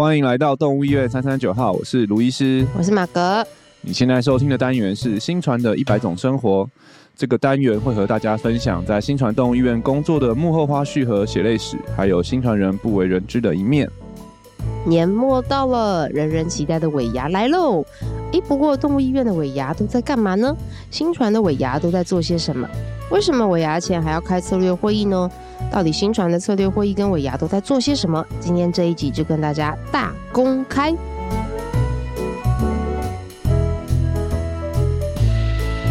欢迎来到动物医院三三九号，我是卢医师，我是马格。你现在收听的单元是新传的一百种生活，这个单元会和大家分享在新传动物医院工作的幕后花絮和血泪史，还有新传人不为人知的一面。年末到了，人人期待的尾牙来喽！诶，不过动物医院的尾牙都在干嘛呢？新传的尾牙都在做些什么？为什么尾牙前还要开策略会议呢？到底新传的策略会议跟尾牙都在做些什么？今天这一集就跟大家大公开。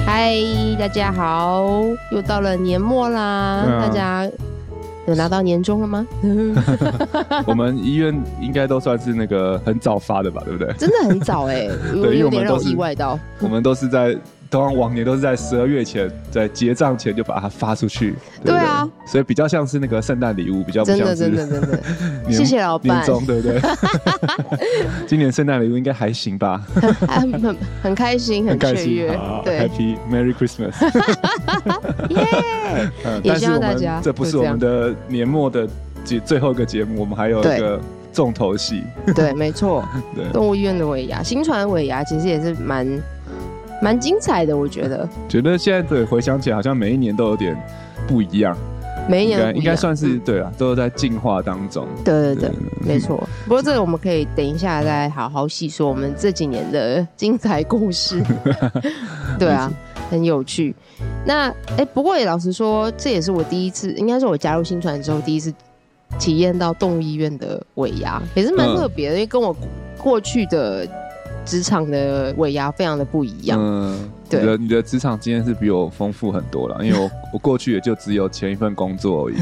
嗨，大家好，又到了年末啦，嗯、大家。有拿到年终了吗？我们医院应该都算是那个很早发的吧，对不对？真的很早哎、欸，对，有点让我意外到。我们都是在。通常往年都是在十二月前，在结账前就把它发出去。对，对，对啊，所以比较像是那个圣诞礼物，比较不像是真的真的真的。谢谢老板。年终对不对？今年圣诞礼物应该还行吧？很很很开心，很雀跃。对，Happy Merry Christmas。耶！也希望大家。这不是我们的年末的节最后一个节目，我们还有一个重头戏。对，没错。对，动物医院的尾牙，新传尾牙其实也是蛮。蛮精彩的，我觉得。觉得现在对回想起来，好像每一年都有点不一样。每一年应该，应该算是、嗯、对啊，都是在进化当中。对对没错。不过这个我们可以等一下再好好细说我们这几年的精彩故事。对啊，很有趣。那哎、欸，不过也老实说，这也是我第一次，应该是我加入新传之后第一次体验到动物医院的尾牙，也是蛮特别的，嗯、因为跟我过去的。职场的尾牙非常的不一样。嗯，对，你的你的职场经验是比我丰富很多了，因为我 我过去也就只有前一份工作而已。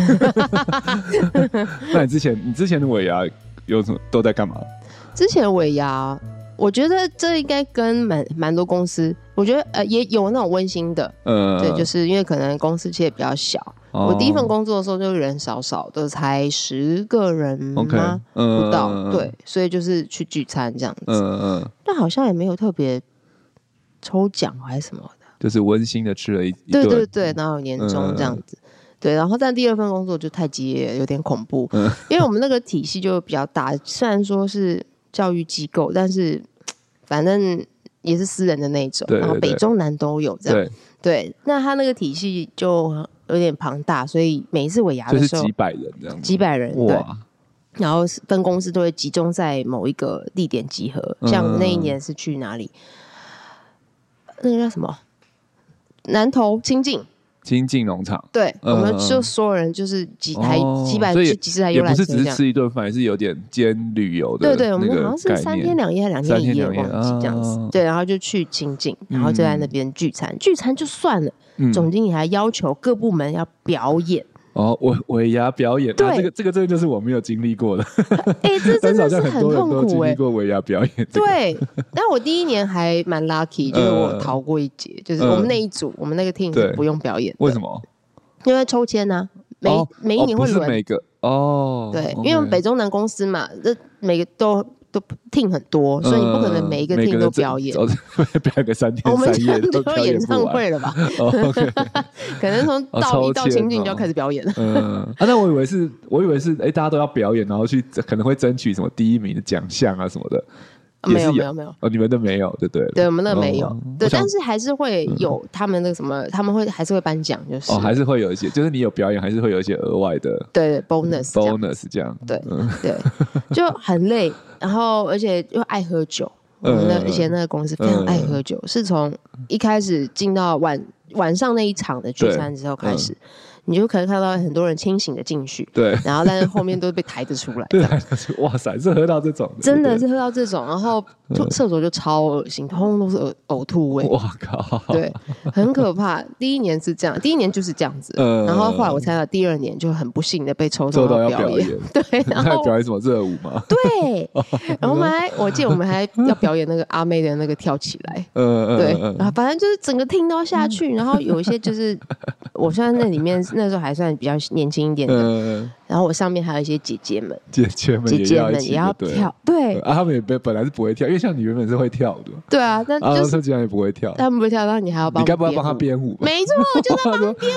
那你之前你之前的尾牙有什么都在干嘛？之前的尾牙，我觉得这应该跟蛮蛮多公司，我觉得呃也有那种温馨的，嗯，对，就是因为可能公司其实比较小。我第一份工作的时候就人少少的，才十个人吗？Okay, 不到，嗯、对，所以就是去聚餐这样子。嗯嗯。但好像也没有特别抽奖还是什么的，就是温馨的吃了一对对对，然后有年终这样子。嗯、对，然后但第二份工作就太激烈，有点恐怖。嗯、因为我们那个体系就比较大，虽然说是教育机构，但是反正也是私人的那种，对对对，然后北中南都有这样。对，对，那他那个体系就。有点庞大，所以每一次尾牙的时候，几百人这样，几百人哇对，然后分公司都会集中在某一个地点集合。嗯、像那一年是去哪里？那个叫什么？南投清境。清境农场。对，嗯、我们就所有人就是几台、哦、几百几几十台游览车，不是只是吃一顿饭，也是有点兼旅游的。对对，我们好像是三天两夜还是两天一夜，忘记这样子。哦、对，然后就去清境，然后就在那边聚餐，嗯、聚餐就算了。总经理还要求各部门要表演哦，尾尾牙表演，对，这个这个这个就是我没有经历过的，哎，这真的是很痛苦哎，经历过尾牙表演，对，但我第一年还蛮 lucky，就是我逃过一劫，就是我们那一组，我们那个 team 是不用表演，为什么？因为抽签呢，每每一年会轮每个哦，对，因为我们北中南公司嘛，这每个都。都 team 很多，所以你不可能每一个 team 都表演，表演个三天三夜都表演唱会了吧？可能从到一到情景就要开始表演了。嗯，啊，那我以为是，我以为是，哎，大家都要表演，然后去可能会争取什么第一名的奖项啊什么的。没有没有没有。哦，你们都没有，对对？对，我们那没有，对，但是还是会有他们那个什么，他们会还是会颁奖，就是哦，还是会有一些，就是你有表演，还是会有一些额外的，对，bonus bonus 这样，对对，就很累，然后而且又爱喝酒，我们的以前那个公司非常爱喝酒，是从一开始进到晚晚上那一场的聚餐之后开始。你就可能看到很多人清醒的进去，对，然后但是后面都被抬着出来，对，哇塞，是喝到这种，真的是喝到这种，然后厕所就超恶心，通通都是呕呕吐味，哇靠，对，很可怕。第一年是这样，第一年就是这样子，然后后来我猜到第二年就很不幸的被抽到要表演，对，然后表演什么热舞吗？对，然后我们还，我记得我们还要表演那个阿妹的那个跳起来，嗯对，然后反正就是整个厅都要下去，然后有一些就是我现在那里面。那时候还算比较年轻一点的，嗯、然后我上面还有一些姐姐们，姐姐们姐姐们也要跳，对。啊，他们也本本来是不会跳，因为像你原本是会跳的，对啊，但就是他竟然也不会跳，他们不会跳，然后你还要帮，你该不要帮他编舞？没错，我就在帮他编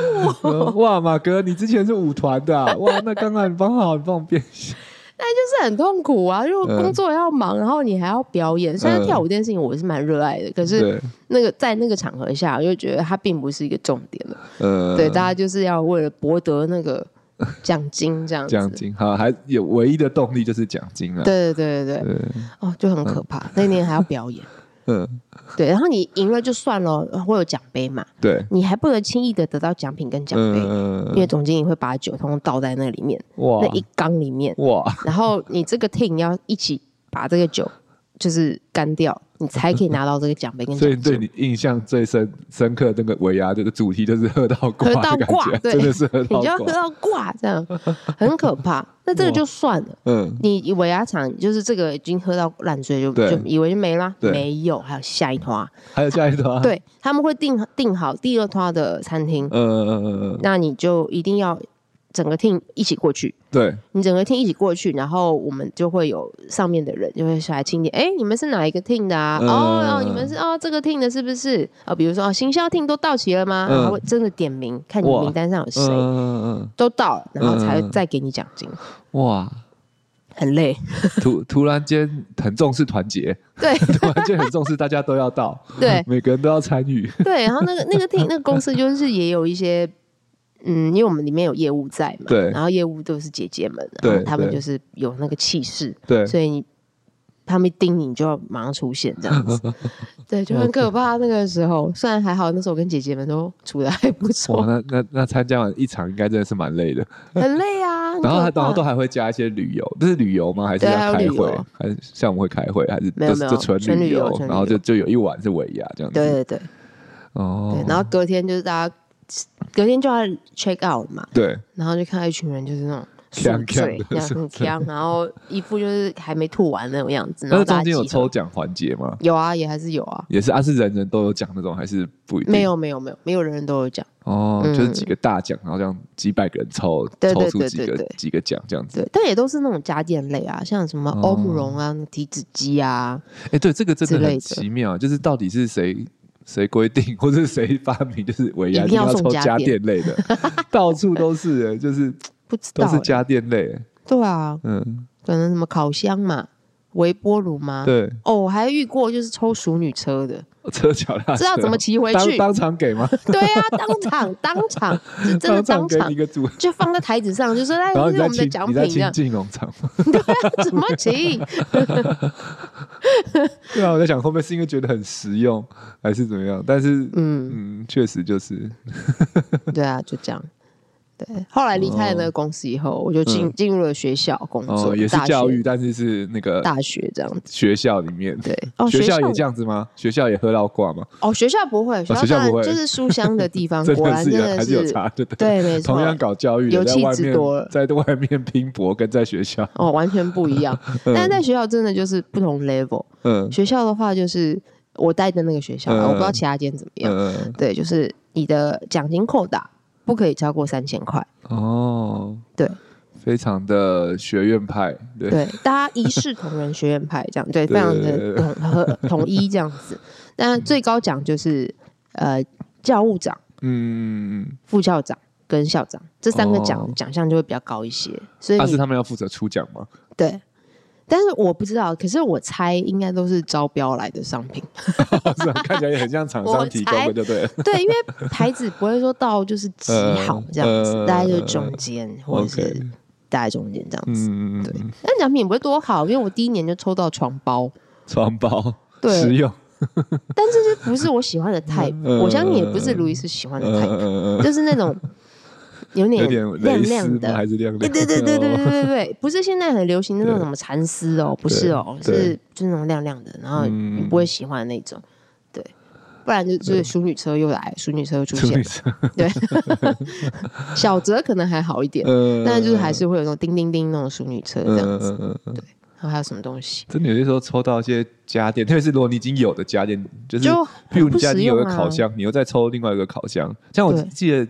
舞。哇，马哥，你之前是舞团的，啊，哇，那刚刚你帮好，你帮我编一下。但就是很痛苦啊，因为工作要忙，然后你还要表演。虽然跳舞这件事情我是蛮热爱的，可是那个在那个场合下，我就觉得它并不是一个重点了。嗯，对，大家就是要为了博得那个奖金这样子。奖金好，还有唯一的动力就是奖金了。对对对对对，哦，就很可怕。那年还要表演。嗯，对，然后你赢了就算了，会有奖杯嘛？对，你还不能轻易的得到奖品跟奖杯，嗯、因为总经理会把酒通通倒在那里面，哇，那一缸里面，哇，然后你这个 team 要一起把这个酒就是干掉。你才可以拿到这个奖杯跟。所以对你印象最深深刻的那个尾牙这个主题就是喝到 挂，喝到挂，对，真的是喝到挂，你就要喝到挂，这样很可怕。那这个就算了，嗯，你尾牙场就是这个已经喝到烂醉，就就以为就没了，没有，还有下一团，还有下一摊，对，他们会订订好第二团的餐厅，嗯嗯嗯嗯，那你就一定要。整个 team 一起过去，对，你整个 team 一起过去，然后我们就会有上面的人就会下来清点。哎，你们是哪一个 team 的啊？嗯、哦，你们是哦，这个 team 的是不是？啊、哦，比如说哦，行销 team 都到齐了吗？然后会真的点名，看你名单上有谁，嗯、都到了，然后才再给你奖金。哇，很累，突突然间很重视团结，对，突然间很重视大家都要到，对，每个人都要参与，对，然后那个那个 team 那个公司就是也有一些。嗯，因为我们里面有业务在嘛，对，然后业务都是姐姐们，然后他们就是有那个气势，对，所以你他们一盯你，你就要马上出现这样子，对，就很可怕。那个时候虽然还好，那时候我跟姐姐们都处的还不错。那那那参加完一场，应该真的是蛮累的，很累啊。然后然后都还会加一些旅游，这是旅游吗？还是要开会？还是像我们会开会？还是没有没有纯旅游？然后就就有一晚是尾牙这样子。对对对，哦，对，然后隔天就是大家。隔天就要 check out 嘛，对，然后就看到一群人就是那种宿醉，这样很锵，然后一副就是还没吐完那种样子。然后中间有抽奖环节吗？有啊，也还是有啊，也是啊，是人人都有奖那种，还是不一定？没有，没有，没有，没有人人都有奖哦，就是几个大奖，然后这样几百个人抽，抽出几个几个奖这样子。对，但也都是那种家电类啊，像什么欧姆龙啊、体脂机啊。哎，对，这个真的很奇妙，就是到底是谁？谁规定 或者谁发明？就是尾牙一定要抽家电类的，到处都是，就是不知道都是家电类。对啊，嗯，可能什么烤箱嘛，微波炉嘛。对哦，我还遇过就是抽熟女车的，车脚踏车知道怎么骑回去？当场给吗？对啊，当场当场真的当场就放在台子上，就说哎，这是我们的奖品。你在进农场 对啊，怎么骑？对啊，我在想会不会是因为觉得很实用，还是怎么样？但是，嗯嗯，确实就是，对啊，就这样。对，后来离开了那个公司以后，我就进进入了学校工作，也是教育，但是是那个大学这样子。学校里面，对，学校也这样子吗？学校也喝到挂吗？哦，学校不会，学校不会，就是书香的地方，果然真的还是有差，对对，没 错。同样搞教育，有气质多了，在外面拼搏跟在学校哦，完全不一样。但是在学校真的就是不同 level。嗯，学校的话就是我待的那个学校，我不知道其他间怎么样。对，就是你的奖金扣打。不可以超过三千块哦，对，非常的学院派，对，对，大家一视同仁，学院派这样，对，非常的统和统一这样子。那最高奖就是呃教务长，嗯，副校长跟校长这三个奖奖项就会比较高一些，所以但是他们要负责出奖吗？对。但是我不知道，可是我猜应该都是招标来的商品，看起来也很像厂商提供的，就对了。对，因为牌子不会说到就是极好这样子，大概就是中间或者是大概中间这样子。对，但奖品也不会多好，因为我第一年就抽到床包，床包对，实用。但这就不是我喜欢的 type，我相信也不是卢易斯喜欢的 type，就是那种。有点亮亮的，还是亮亮？对对对对对对对对，不是现在很流行的那种什么蚕丝哦，不是哦，是就是那种亮亮的，然后你不会喜欢的那种，对，不然就就是淑女车又来，淑女车又出现，对，小泽可能还好一点，但是就是还是会有那种叮叮叮那种淑女车这样子，对，然后还有什么东西？真的有些时候抽到一些家电，特别是如果你已经有的家电，就是譬如你家里有个烤箱，你又再抽另外一个烤箱，像我记得。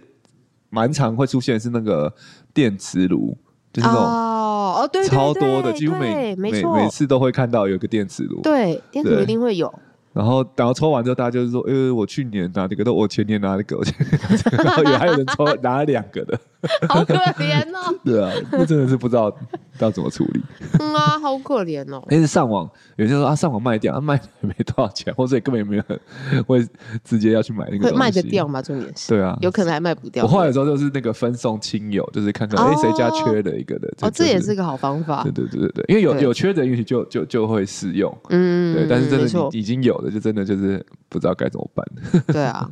蛮常会出现是那个电磁炉，就是那种哦哦对，超多的，几乎每每每次都会看到有个电磁炉，对，电磁炉一定会有。然后然后抽完之后，大家就是说，呃，我去年拿那个，都我前年拿这个，然后有还有人抽拿了两个的，好可怜哦。对啊，那真的是不知道要怎么处理。嗯啊，好可怜哦。但是上网，有些人说啊，上网卖掉，啊、卖也没多少钱，或者也根本也没有人会直接要去买那个东西。会卖得掉吗？重点是。对啊，有可能还卖不掉。我后来的时候就是那个分送亲友，就是看看哎谁、家缺了一个的。哦，这也是个好方法。对对对对对，因为有有缺的也许就就就会适用。嗯，对，但是真的已经有的，就真的就是不知道该怎么办。对啊。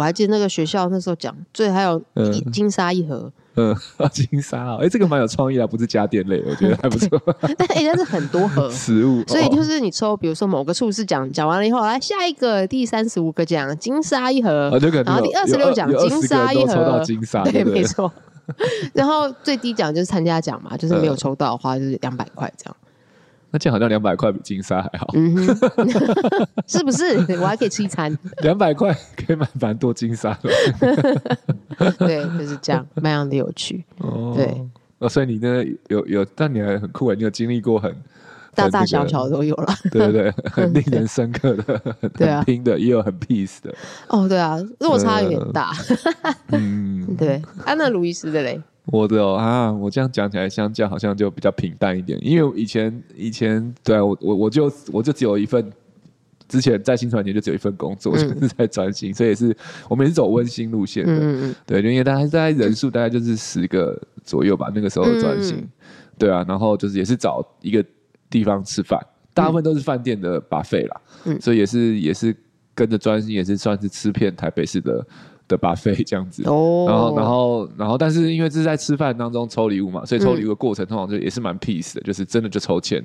我还记得那个学校那时候讲，最还有金沙一盒，嗯，金沙啊，哎，这个蛮有创意的，不是家电类，我觉得还不错。但哎，但是很多盒 食物，所以就是你抽，比如说某个处是奖讲完了以后，来下一个第三十五个奖金沙一盒，然后第二十六奖金沙一盒，抽到金沙，对，没错。然后最低奖就是参加奖嘛，就是没有抽到的话就是两百块这样。那这样好像两百块比金沙还好，嗯，是不是？我还可以吃一餐，两百块可以买蛮多金沙了。对，就是这样，蛮样的有趣。哦，对，哦，所以你呢有有，但你还很酷啊，你有经历过很大大小小都有了，对对对，很令人深刻的，很拼的，也有很 peace 的。哦，对啊，落差有点大。嗯，对，安娜路易斯的嘞。我的哦啊，我这样讲起来，相较好像就比较平淡一点。因为以前以前对啊，我我我就我就只有一份，之前在新传媒就只有一份工作，嗯、就是在专心，所以也是 我们也是走温馨路线的。嗯、对，因为大概大概人数大概就是十个左右吧，那个时候的专心。嗯、对啊，然后就是也是找一个地方吃饭，大部分都是饭店的 buffet 啦，嗯、所以也是也是跟着专心，也是算是吃遍台北市的。的 buffet 这样子，然后然后然后，但是因为这是在吃饭当中抽礼物嘛，所以抽礼物的过程通常就也是蛮 peace 的，就是真的就抽签，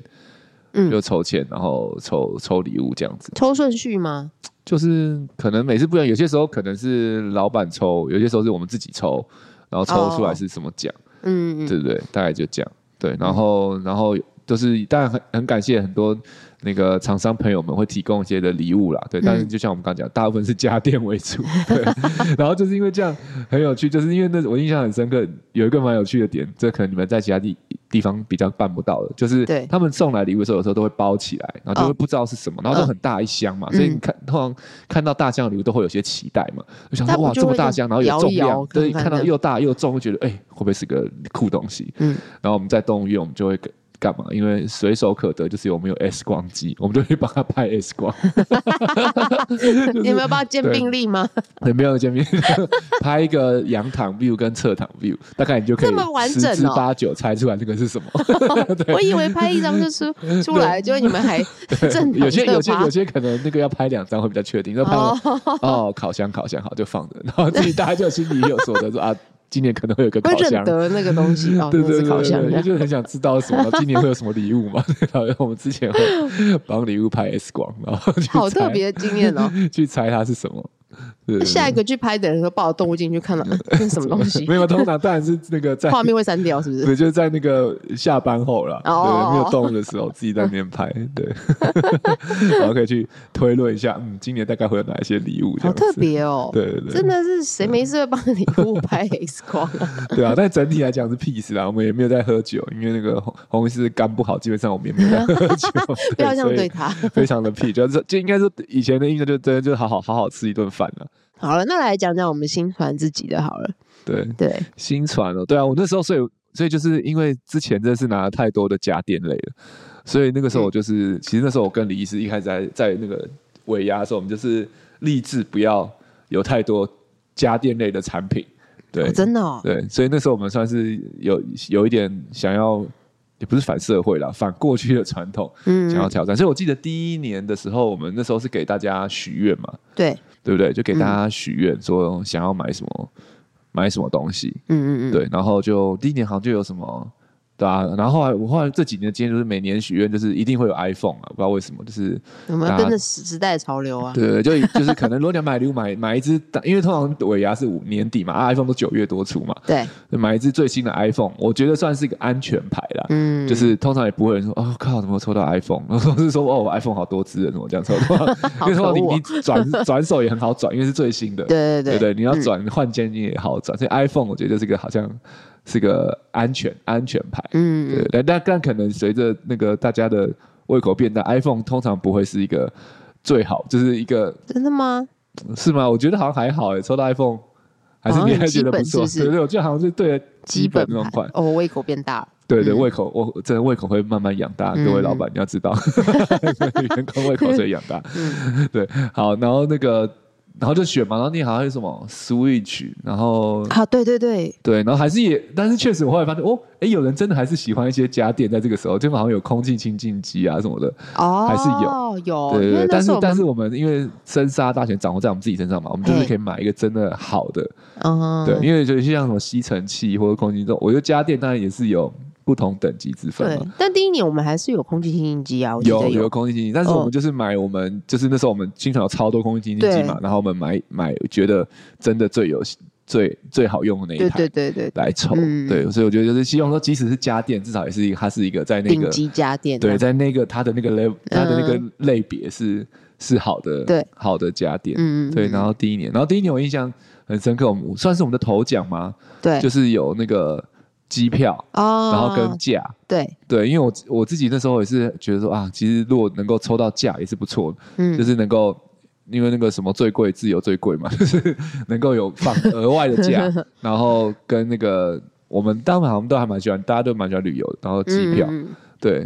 嗯，就抽签，然后抽抽礼物这样子。抽顺序吗？就是可能每次不一样，有些时候可能是老板抽，有些时候是我们自己抽，然后抽出来是什么奖，嗯，对不对？大概就这样，对，然后然后就是当然很很感谢很多。那个厂商朋友们会提供一些的礼物啦，对，但是就像我们刚刚讲，大部分是家电为主，对。然后就是因为这样很有趣，就是因为那我印象很深刻，有一个蛮有趣的点，这可能你们在其他地地方比较办不到的，就是他们送来礼物的时候，有时候都会包起来，然后就会不知道是什么，然后就很大一箱嘛，所以你看通常看到大箱的礼物都会有些期待嘛，就想说哇这么大箱，然后有重量，对，看到又大又重，会觉得哎会不会是个酷东西？嗯，然后我们在动物园，我们就会给。干嘛？因为随手可得，就是我们有 X 光机，我们就可以帮他拍 X 光。你有没有帮他鉴病历吗？对，没有鉴病，拍一个仰躺 view 跟侧躺 view，大概你就可以十之八九猜出来这个是什么。我以为拍一张就出出来，结果你们还正有些有些有些可能那个要拍两张会比较确定。就拍哦，烤箱烤箱好就放着，然后自己大家就心里有数的说啊。今年可能会有个烤箱，得那个东西 哦，对对对，烤箱，就很想知道什么，今年会有什么礼物嘛？然后我们之前会帮礼物拍 S 光，然后好特别的经验哦，去猜它是什么。下一个去拍的人说抱着动物进去看了，这是什么东西？没有，通常当然是那个在画面会删掉，是不是？对，就是在那个下班后了，对，没有动物的时候，自己在那边拍，对，然后可以去推论一下，嗯，今年大概会有哪一些礼物？好特别哦，对对对，真的是谁没事会帮礼物拍 X 光？对啊，但整体来讲是 peace 啦，我们也没有在喝酒，因为那个红红是肝不好，基本上我们也没有在喝酒，不要这样对他，非常的 peace，就是就应该是以前的印象就真的就好好好好吃一顿饭了。好了，那来讲讲我们新传自己的好了。对对，新传哦，对啊，我那时候所以所以就是因为之前真的是拿了太多的家电类了，所以那个时候我就是，嗯、其实那时候我跟李医师一开始在在那个尾牙的时候，我们就是立志不要有太多家电类的产品。对，哦、真的哦。对，所以那时候我们算是有有一点想要，也不是反社会啦，反过去的传统，嗯，想要挑战。所以我记得第一年的时候，我们那时候是给大家许愿嘛。对。对不对？就给大家许愿，说想要买什么，买什么东西。嗯嗯嗯。对，然后就第一年好像就有什么。对啊，然后后来我后来这几年的经验就是每年许愿就是一定会有 iPhone 啊，不知道为什么，就是我们跟着时时代潮流啊。对对，就就是可能如果你要买礼物买买一只，因为通常尾牙是五年底嘛，啊，iPhone 都九月多出嘛。对，买一只最新的 iPhone，我觉得算是一个安全牌啦。嗯，就是通常也不会有人说哦靠，怎么抽到 iPhone？然后是说哦，iPhone 好多支，怎么这样抽？因为通常你你转转手也很好转，因为是最新的。对对对对，你要转换机也好转，所以 iPhone 我觉得就是一个好像。是个安全安全牌，嗯，对，但但但可能随着那个大家的胃口变大，iPhone 通常不会是一个最好，就是一个真的吗？是吗？我觉得好像还好诶，抽到 iPhone 还是你还觉得不错，对对，我觉得好像是对基本那种款。哦，胃口变大，对对，胃口我真的胃口会慢慢养大，各位老板你要知道，员工胃口所以养大。对，好，然后那个。然后就选嘛，然后你好像有什么 Switch，然后啊，对对对。对，然后还是也，但是确实我后来发现，哦，哎，有人真的还是喜欢一些家电，在这个时候，就好像有空气清净机啊什么的，哦，还是有。有，对对对，但是但是我们因为生杀大权掌握在我们自己身上嘛，我们就是可以买一个真的好的，嗯，对，因为就像什么吸尘器或者空气这种，我觉得家电当然也是有。不同等级之分。对，但第一年我们还是有空气清新机啊，有有，有空气清新机，但是我们就是买我们、哦、就是那时候我们经常有超多空气清新机嘛，然后我们买买觉得真的最有最最好用的那一台，对对对。对，来抽，嗯、对，所以我觉得就是希望说，即使是家电，至少也是一个它是一个在那个顶级家电、啊，对，在那个它的那个类它的那个类别是、嗯、是好的，对，好的家电，嗯对，然后第一年，然后第一年我印象很深刻，我们算是我们的头奖吗？对，就是有那个。机票哦，然后跟价，对。对，因为我我自己那时候也是觉得说啊，其实如果能够抽到价也是不错的，嗯，就是能够因为那个什么最贵自由最贵嘛，就是能够有放额外的价，然后跟那个我们当然我们都还蛮喜欢，大家都蛮喜欢旅游的，然后机票，嗯、对，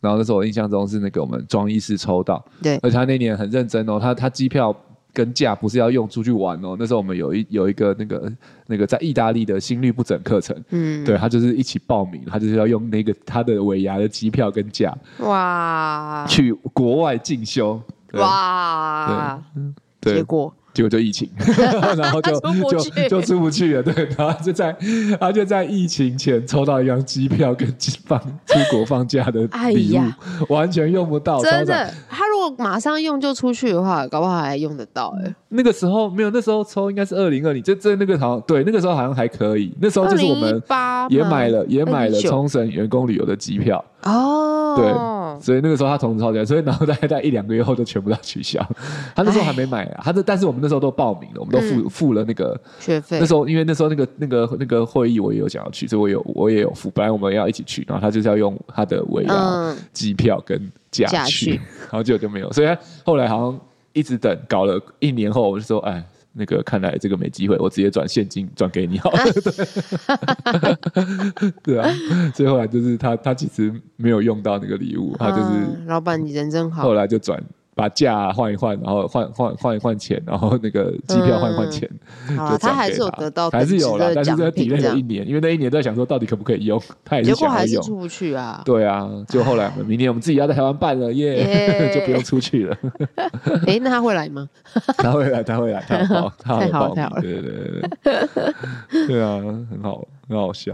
然后那时候我印象中是那个我们庄医师抽到，对，而且他那年很认真哦，他他机票。跟假不是要用出去玩哦，那时候我们有一有一个那个那个在意大利的心率不整课程，嗯，对他就是一起报名，他就是要用那个他的尾牙的机票跟假，哇，去国外进修，哇，对，结果。结果就疫情，然后就就就出不去了。对，然后就在他就在疫情前抽到一张机票跟放出国放假的礼物，完全用不到。真的，他如果马上用就出去的话，搞不好还用得到。哎，那个时候没有，那时候抽应该是二零二零，就这那个好像对，那个时候好像还可以。那时候就是我们也买了也买了冲绳员工旅游的机票哦，对。所以那个时候他从超价，所以然后大概在一两个月后就全部都取消。他那时候还没买啊，他这但是我们那时候都报名了，我们都付付了那个学费。那时候因为那时候那个那个那个会议我也有想要去，所以我有我也有付。本来我们要一起去，然后他就是要用他的尾牙机票跟价去，然后结果就没有。所以他后来好像一直等，搞了一年后，我就说哎。那个看来这个没机会，我直接转现金转给你好了。对啊，所以后来就是他他其实没有用到那个礼物，他就是老板你人真好。后来就转。把价换一换，然后换换换一换钱，然后那个机票换一换钱，就他还是有得到，还是有了，但是在体内了一年，因为那一年都在想说到底可不可以用，他也是想要用，出不去啊。对啊，就后来明年我们自己要在台湾办了耶，就不用出去了。哎，那他会来吗？他会来，他会来，他好，太好了，对对对对，对啊，很好，很好笑。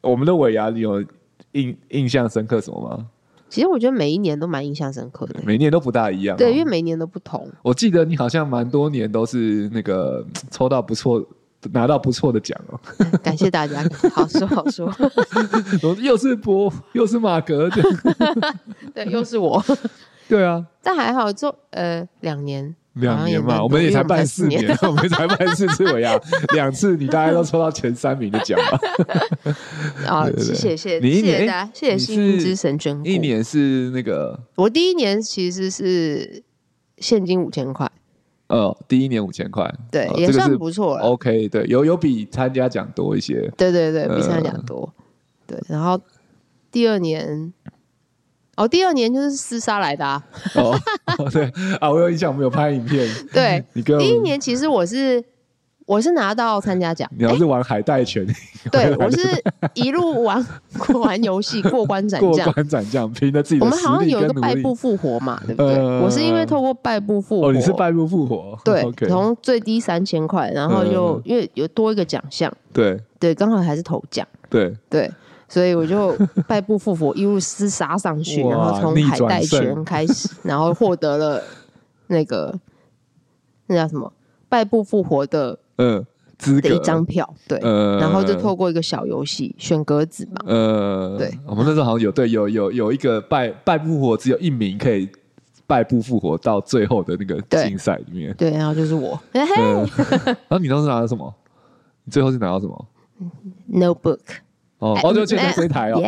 我们的尾牙，你有印印象深刻什么吗？其实我觉得每一年都蛮印象深刻的，每一年都不大一样。对，因为每一年都不同。我记得你好像蛮多年都是那个抽到不错、拿到不错的奖哦。感谢大家，好说好说。又是波，又是马格，对，又是我。对啊，但还好，就呃两年。两年嘛，我们也才办四年，我们才办四次尾牙，两次你大概都抽到前三名的奖吧？啊，谢谢谢谢，你一年谢谢幸运之神捐，一年是那个，我第一年其实是现金五千块，呃，第一年五千块，对，也算不错了。OK，对，有有比参加奖多一些，对对对，比参加奖多，对，然后第二年。哦，第二年就是厮杀来的啊！哦，对啊，我有印象，我们有拍影片。对，你跟第一年其实我是我是拿到参加奖，你要是玩海带拳，对我是一路玩玩游戏过关斩将，过关斩将，凭着自己的。我们好像有一个败部复活嘛，对不对？我是因为透过败部复活，哦，你是败部复活，对，从最低三千块，然后又因为有多一个奖项，对对，刚好还是头奖，对对。所以我就 败部复活，一路厮杀上去，然后从海带拳开始，然后获得了那个那叫什么败部复活的嗯资格的一张票，对，然后就透过一个小游戏选格子嘛，呃，对，我们那时候好像有对有有有一个败败部复活只有一名可以败部复活到最后的那个竞赛里面，对，然后就是我，然后你当时拿了什么？你最后是拿到什么？Notebook。哦，哦，就现在这台哦，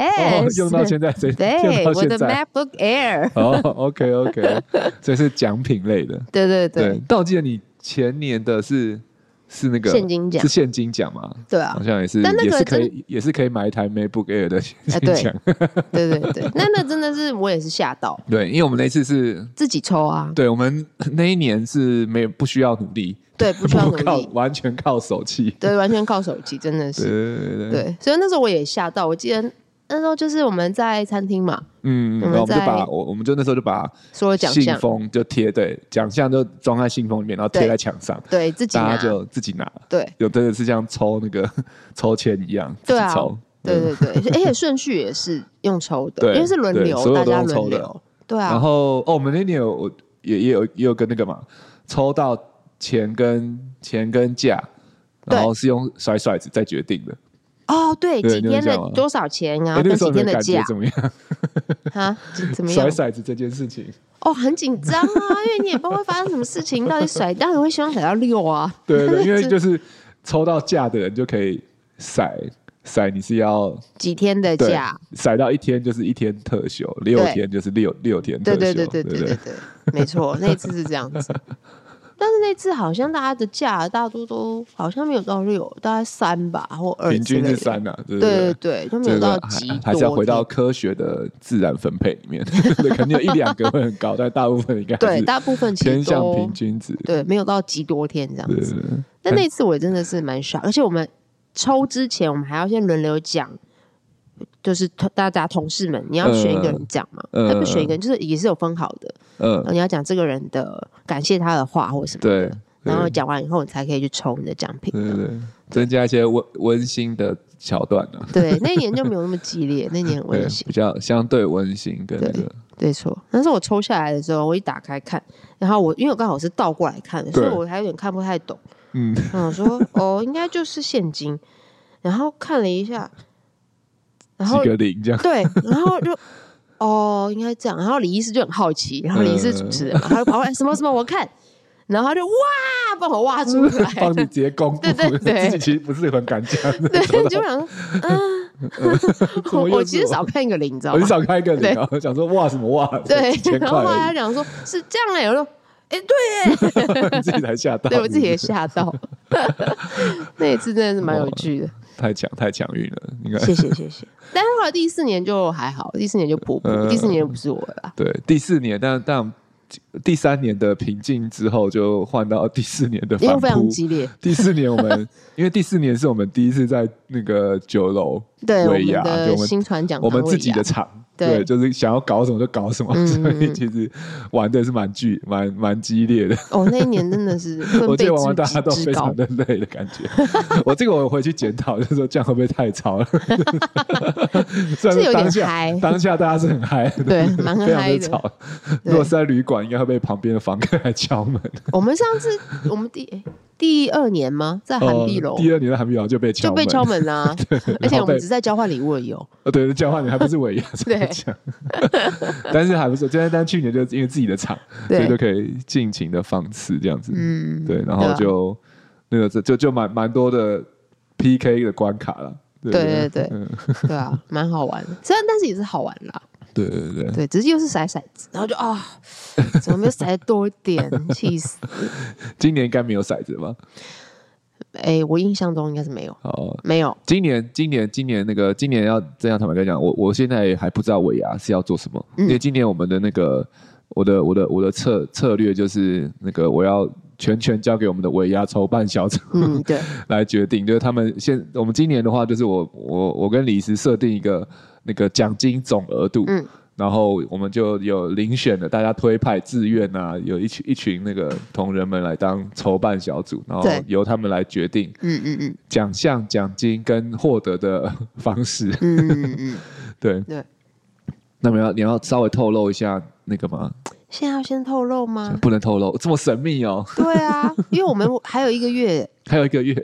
用到现在这台，对，我的 MacBook Air。哦，OK，OK，这是奖品类的。对对对。但我记得你前年的是是那个现金奖，是现金奖嘛？对啊，好像也是，但那个也是可以，也是可以买一台 MacBook Air 的现金奖。对对对，那那真的是我也是吓到。对，因为我们那次是自己抽啊。对，我们那一年是没有不需要努力，对，不需要努力，完全靠手气。对，完全靠手气，真的是。对对对。对，所以那时候我也吓到，我记得。那时候就是我们在餐厅嘛，嗯，然后我们就把我我们就那时候就把所有奖信封就贴对奖项就装在信封里面，然后贴在墙上，对自己大家就自己拿，对，有的是像抽那个抽签一样，对啊，对对对，而且 顺序也是用抽的，因为是轮流，大家轮流，对啊。然后哦，我们那年有也也有也有跟那个嘛，抽到钱跟钱跟价，然后是用甩骰子再决定的。哦，对，几天的多少钱啊？跟几天的假怎么样？啊，怎么样？甩骰子这件事情，哦，很紧张啊，因为你也不知道会发生什么事情，到底甩，当然会希望甩到六啊。对对，因为就是抽到假的人就可以甩甩，你是要几天的假？甩到一天就是一天特休，六天就是六六天特休。对对对对对对对，没错，那次是这样子。但是那次好像大家的价大多都好像没有到六，大概三吧或二，平均是三啊，对对对，就没有到极多，还是要回到科学的自然分配里面，肯定有一两个会很高，但大部分应该对大部分偏向平均值，对，没有到极多天这样子。但那次我真的是蛮傻，而且我们抽之前我们还要先轮流讲。就是大家同事们，你要选一个人讲嘛，他不选一个人，就是也是有分好的。嗯，你要讲这个人的感谢他的话或什么的。对。然后讲完以后，你才可以去抽你的奖品。对对，增加一些温温馨的桥段呢。对，那一年就没有那么激烈，那年很温馨，比较相对温馨跟那个。没错，但是我抽下来的时候，我一打开看，然后我因为我刚好是倒过来看的，所以我还有点看不太懂。嗯。我说哦，应该就是现金，然后看了一下。然后几个零这样对，然后就 哦，应该这样。然后李医师就很好奇，然后李医师主持人嘛，他就跑过来什么什么，我看，然后他就哇，帮我挖出来，帮你直接公布，对对对，自己其实不是很敢讲，对，就想嗯，我其实少看一个零，你知道吗？我少看一个零，我想说哇什么哇，对，然后后来他讲说是这样哎，我说哎对耶，自己才吓到，对我自己也吓到，那一次真的是蛮有趣的。太强太强运了，应该谢谢谢谢。但是后来第四年就还好，第四年就普普，第四年就不是我了。对，第四年，但但第三年的平静之后，就换到第四年的反扑，非常激烈。第四年我们 因为第四年是我们第一次在那个酒楼对我们新传讲我们自己的场。对，就是想要搞什么就搞什么，所以其实玩的是蛮剧、蛮蛮激烈的。哦，那一年真的是，我记得玩完大家都非常的累的感觉。我这个我回去检讨，就是说这样会不会太吵了？是有点嗨，当下大家是很嗨，对，蛮嗨的。吵。如果是在旅馆，应该会被旁边的房客来敲门。我们上次，我们第第二年吗？在涵碧楼，第二年的涵碧楼就被敲就被敲门啊！而且我们只在交换礼物而已哦。呃，对，交换礼物还不是尾牙。对。但是还不错，就但去年就因为自己的场，所以就可以尽情的放肆这样子。嗯，对，然后就那个就就蛮蛮多的 PK 的关卡了。对对对，对啊，蛮好玩的。虽然但是也是好玩啦。对对对对，只是又是骰骰子，然后就啊，怎么没有骰多一点？气死！今年应该没有骰子吧？哎，我印象中应该是没有，哦，没有。今年，今年，今年那个，今年要这样，坦白跟你讲，我我现在还不知道尾牙是要做什么，因为今年我们的那个，我的我的我的策策略就是那个，我要全权交给我们的尾牙筹办小组，嗯，对，来决定，就是他们现我们今年的话，就是我我我跟李石设定一个那个奖金总额度，嗯。然后我们就有遴选的，大家推派自愿啊，有一群一群那个同仁们来当筹办小组，然后由他们来决定，嗯嗯嗯，奖项、奖金跟获得的方式，嗯嗯嗯，对对。那么要你要稍微透露一下那个吗？现在要先透露吗？不能透露，这么神秘哦。对啊，因为我们还有一个月，还有一个月，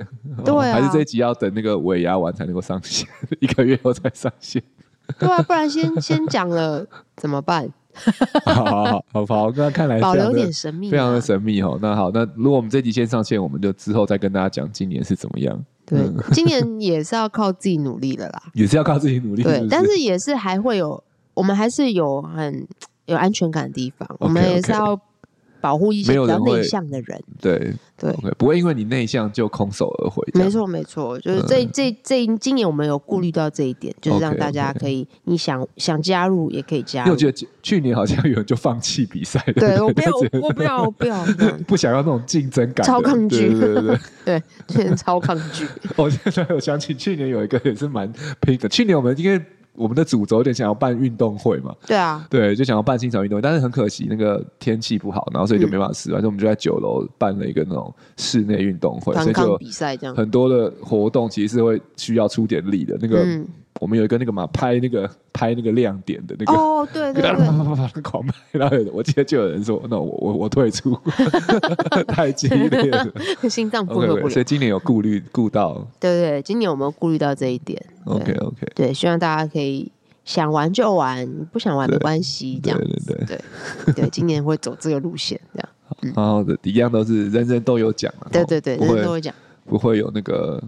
对啊，还是这一集要等那个尾牙完才能够上线，一个月后才上线。对啊，不然先先讲了怎么办？好 好好，好好，那看来保留点神秘，非常的神秘哦。那好，那如果我们这集先上线，我们就之后再跟大家讲今年是怎么样。对，今年也是要靠自己努力的啦，也是要靠自己努力。对，但是也是还会有，我们还是有很有安全感的地方，我们也是要保护一些比较内向的人。人对对，okay, 不会因为你内向就空手而回。没错没错，就是这、嗯、这这今年我们有顾虑到这一点，就是让大家可以，你想想加入也可以加入。因为我觉得去年好像有人就放弃比赛的，对我不要我不要 我不要不想要那种竞争感，超抗拒，对对对对，对，去年 超抗拒。我现在我想起去年有一个也是蛮拼的，去年我们因为。我们的主轴有点想要办运动会嘛？对啊，对，就想要办新场运动会，但是很可惜那个天气不好，然后所以就没办法试。反、嗯、正我们就在九楼办了一个那种室内运动会，所以就比赛这样，很多的活动其实是会需要出点力的。那个、嗯、我们有一个那个嘛，拍那个拍那个亮点的那个哦，对对对，狂拍。然后我记得就有人说，那我我我退出，太激烈了，心脏负荷不了。Okay, 所以今年有顾虑顾到，对，对对，今年我们有顾虑到这一点。OK OK，对，希望大家可以想玩就玩，不想玩没关系，这样子。对对对对，对，今年会走这个路线，这样。然后的一样都是人人都有奖嘛。对对对，人人都有奖，不会有那个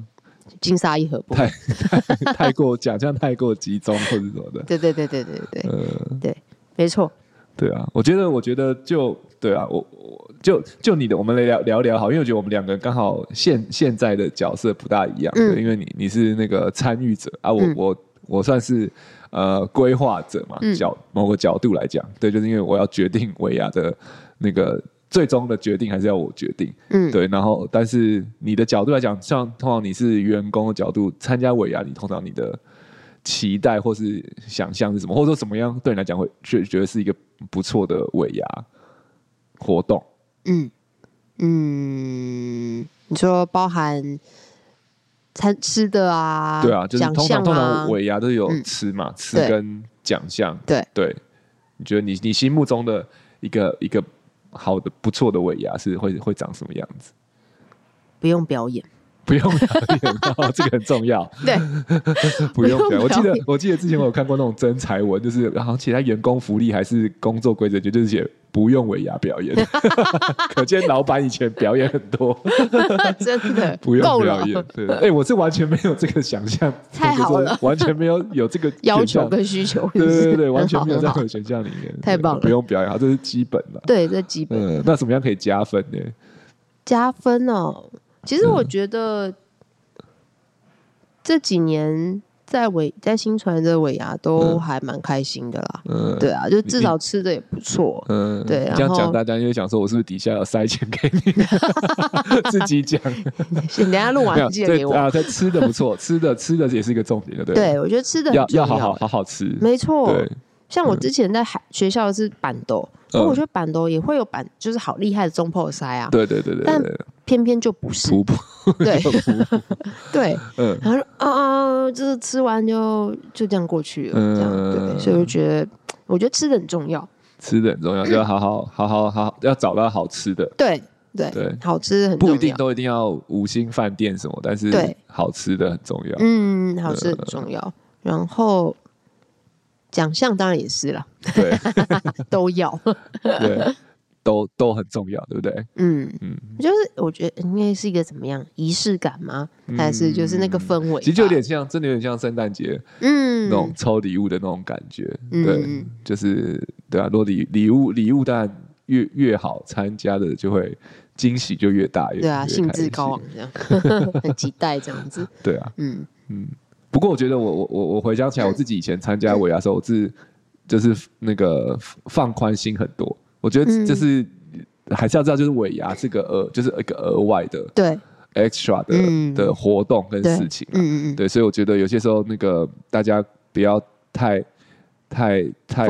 金沙一盒，太太 太过奖项太过集中或者什么的。对对对对对对，呃，对，没错。对啊，我觉得我觉得就对啊，我我就就你的，我们来聊聊聊好，因为我觉得我们两个刚好现现在的角色不大一样，嗯、对，因为你你是那个参与者啊，我、嗯、我我算是呃规划者嘛，角、嗯、某个角度来讲，对，就是因为我要决定维亚的那个最终的决定还是要我决定，嗯，对，然后但是你的角度来讲，像通常你是员工的角度参加尾牙，你通常你的期待或是想象是什么，或者说怎么样对你来讲会觉觉得是一个。不错的尾牙活动，嗯嗯，你说包含餐吃的啊？对啊，就是通常、啊、通常尾牙都有吃嘛，嗯、吃跟奖项。对对，你觉得你你心目中的一个一个好的不错的尾牙是会会长什么样子？不用表演。不用表演，这个很重要。对，不用表演。我记得，我记得之前我有看过那种真才文，就是然后其他员工福利还是工作规则，就是写不用尾牙表演。可见老板以前表演很多，真的不用表演。对，哎、欸，我是完全没有这个想象，太好了，完全没有有这个要求跟需求。对对对对，完全没有在这个选项里面，太棒了，不用表演，这是基本的。对，这基本。嗯，那怎么样可以加分呢？加分哦。其实我觉得这几年在尾在新传的尾牙都还蛮开心的啦，嗯，对啊，就至少吃的也不错，嗯，对。这样讲大家就会想说，我是不是底下要塞钱给你？自己讲，等下录完记得给我啊。在吃的不错，吃的吃的也是一个重点的，对。对，我觉得吃的要要好好好好吃，没错。对，像我之前在海学校是办桌。所以我觉得板豆也会有板，就是好厉害的中破塞啊。对对对对，但偏偏就不是。对 对，嗯，然后啊啊，就是吃完就就这样过去了，这样对。所以我觉得，我觉得吃的很重要，吃的很重要，就要好好好好好，要找到好吃的。对对对，好吃很重要，不一定都一定要五星饭店什么，但是对好吃的很重要。嗯，好吃很重要。然后。奖项当然也是了，对，都要，对，都都很重要，对不对？嗯。嗯，就是我觉得应该是一个怎么样仪式感吗？还是就是那个氛围？其实就有点像，真的有点像圣诞节，嗯，那种抽礼物的那种感觉，对，就是对啊，如果礼礼物礼物当然越越好，参加的就会惊喜就越大，对啊，兴致高昂这样，很期待这样子，对啊，嗯。嗯。不过我觉得我我我我回想起来，我自己以前参加尾牙的时候，我是就是那个放宽心很多。我觉得就是还是要知道，就是尾牙是个额就是一个额外的对。extra 的的活动跟事情，嗯嗯。对，所以我觉得有些时候那个大家不要太。太太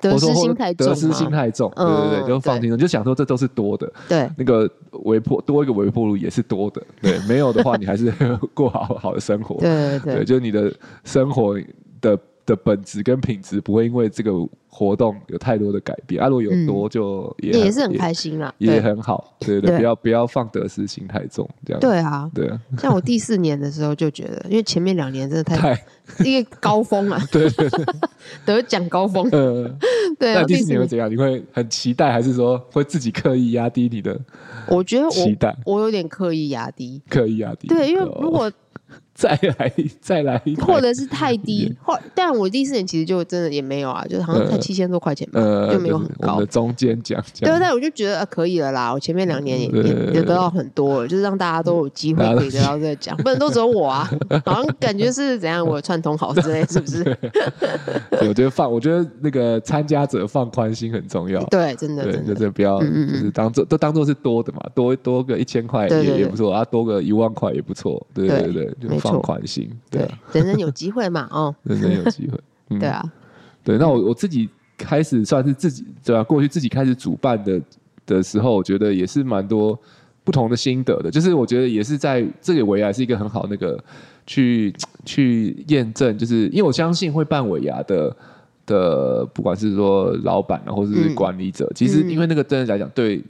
得失心太重，得失心太重，对对对，就放轻松，就想说这都是多的，对，那个微波多一个微波炉也是多的，对，没有的话你还是 过好好的生活，对对，就是你的生活的的本质跟品质不会因为这个活动有太多的改变，啊，如果有多就也也是很开心啦，也很好，对对，不要不要放得失心太重，这样，对啊，对啊，像我第四年的时候就觉得，因为前面两年真的太。一个高峰啊，对对对，得奖高峰。嗯，对。那第四年会怎样？你会很期待，还是说会自己刻意压低你的？我觉得我期待，我有点刻意压低，刻意压低。对，因为如果再来再来，或者是太低，或但我第四年其实就真的也没有啊，就是好像才七千多块钱吧，呃、就没有很高。的中间奖，对，但我就觉得、呃、可以了啦。我前面两年也也也得到很多了，就是让大家都有机会可以得到这个奖，不能都只有我啊。好像感觉是怎样，我有串通好之类，是不是？我觉得放，我觉得那个参加者放宽心很重要。对，真的，对，就是不要，就是当做都当做是多的嘛，多多个一千块也也不错啊，多个一万块也不错。对对对，就放宽心。对，人人有机会嘛，哦，人人有机会，嗯、对啊，对。那我我自己开始算是自己对吧、啊？过去自己开始主办的的时候，我觉得也是蛮多不同的心得的。就是我觉得也是在这个尾牙是一个很好那个去去验证，就是因为我相信会办尾牙的的，不管是说老板啊，或者是管理者，嗯、其实因为那个真的来讲，对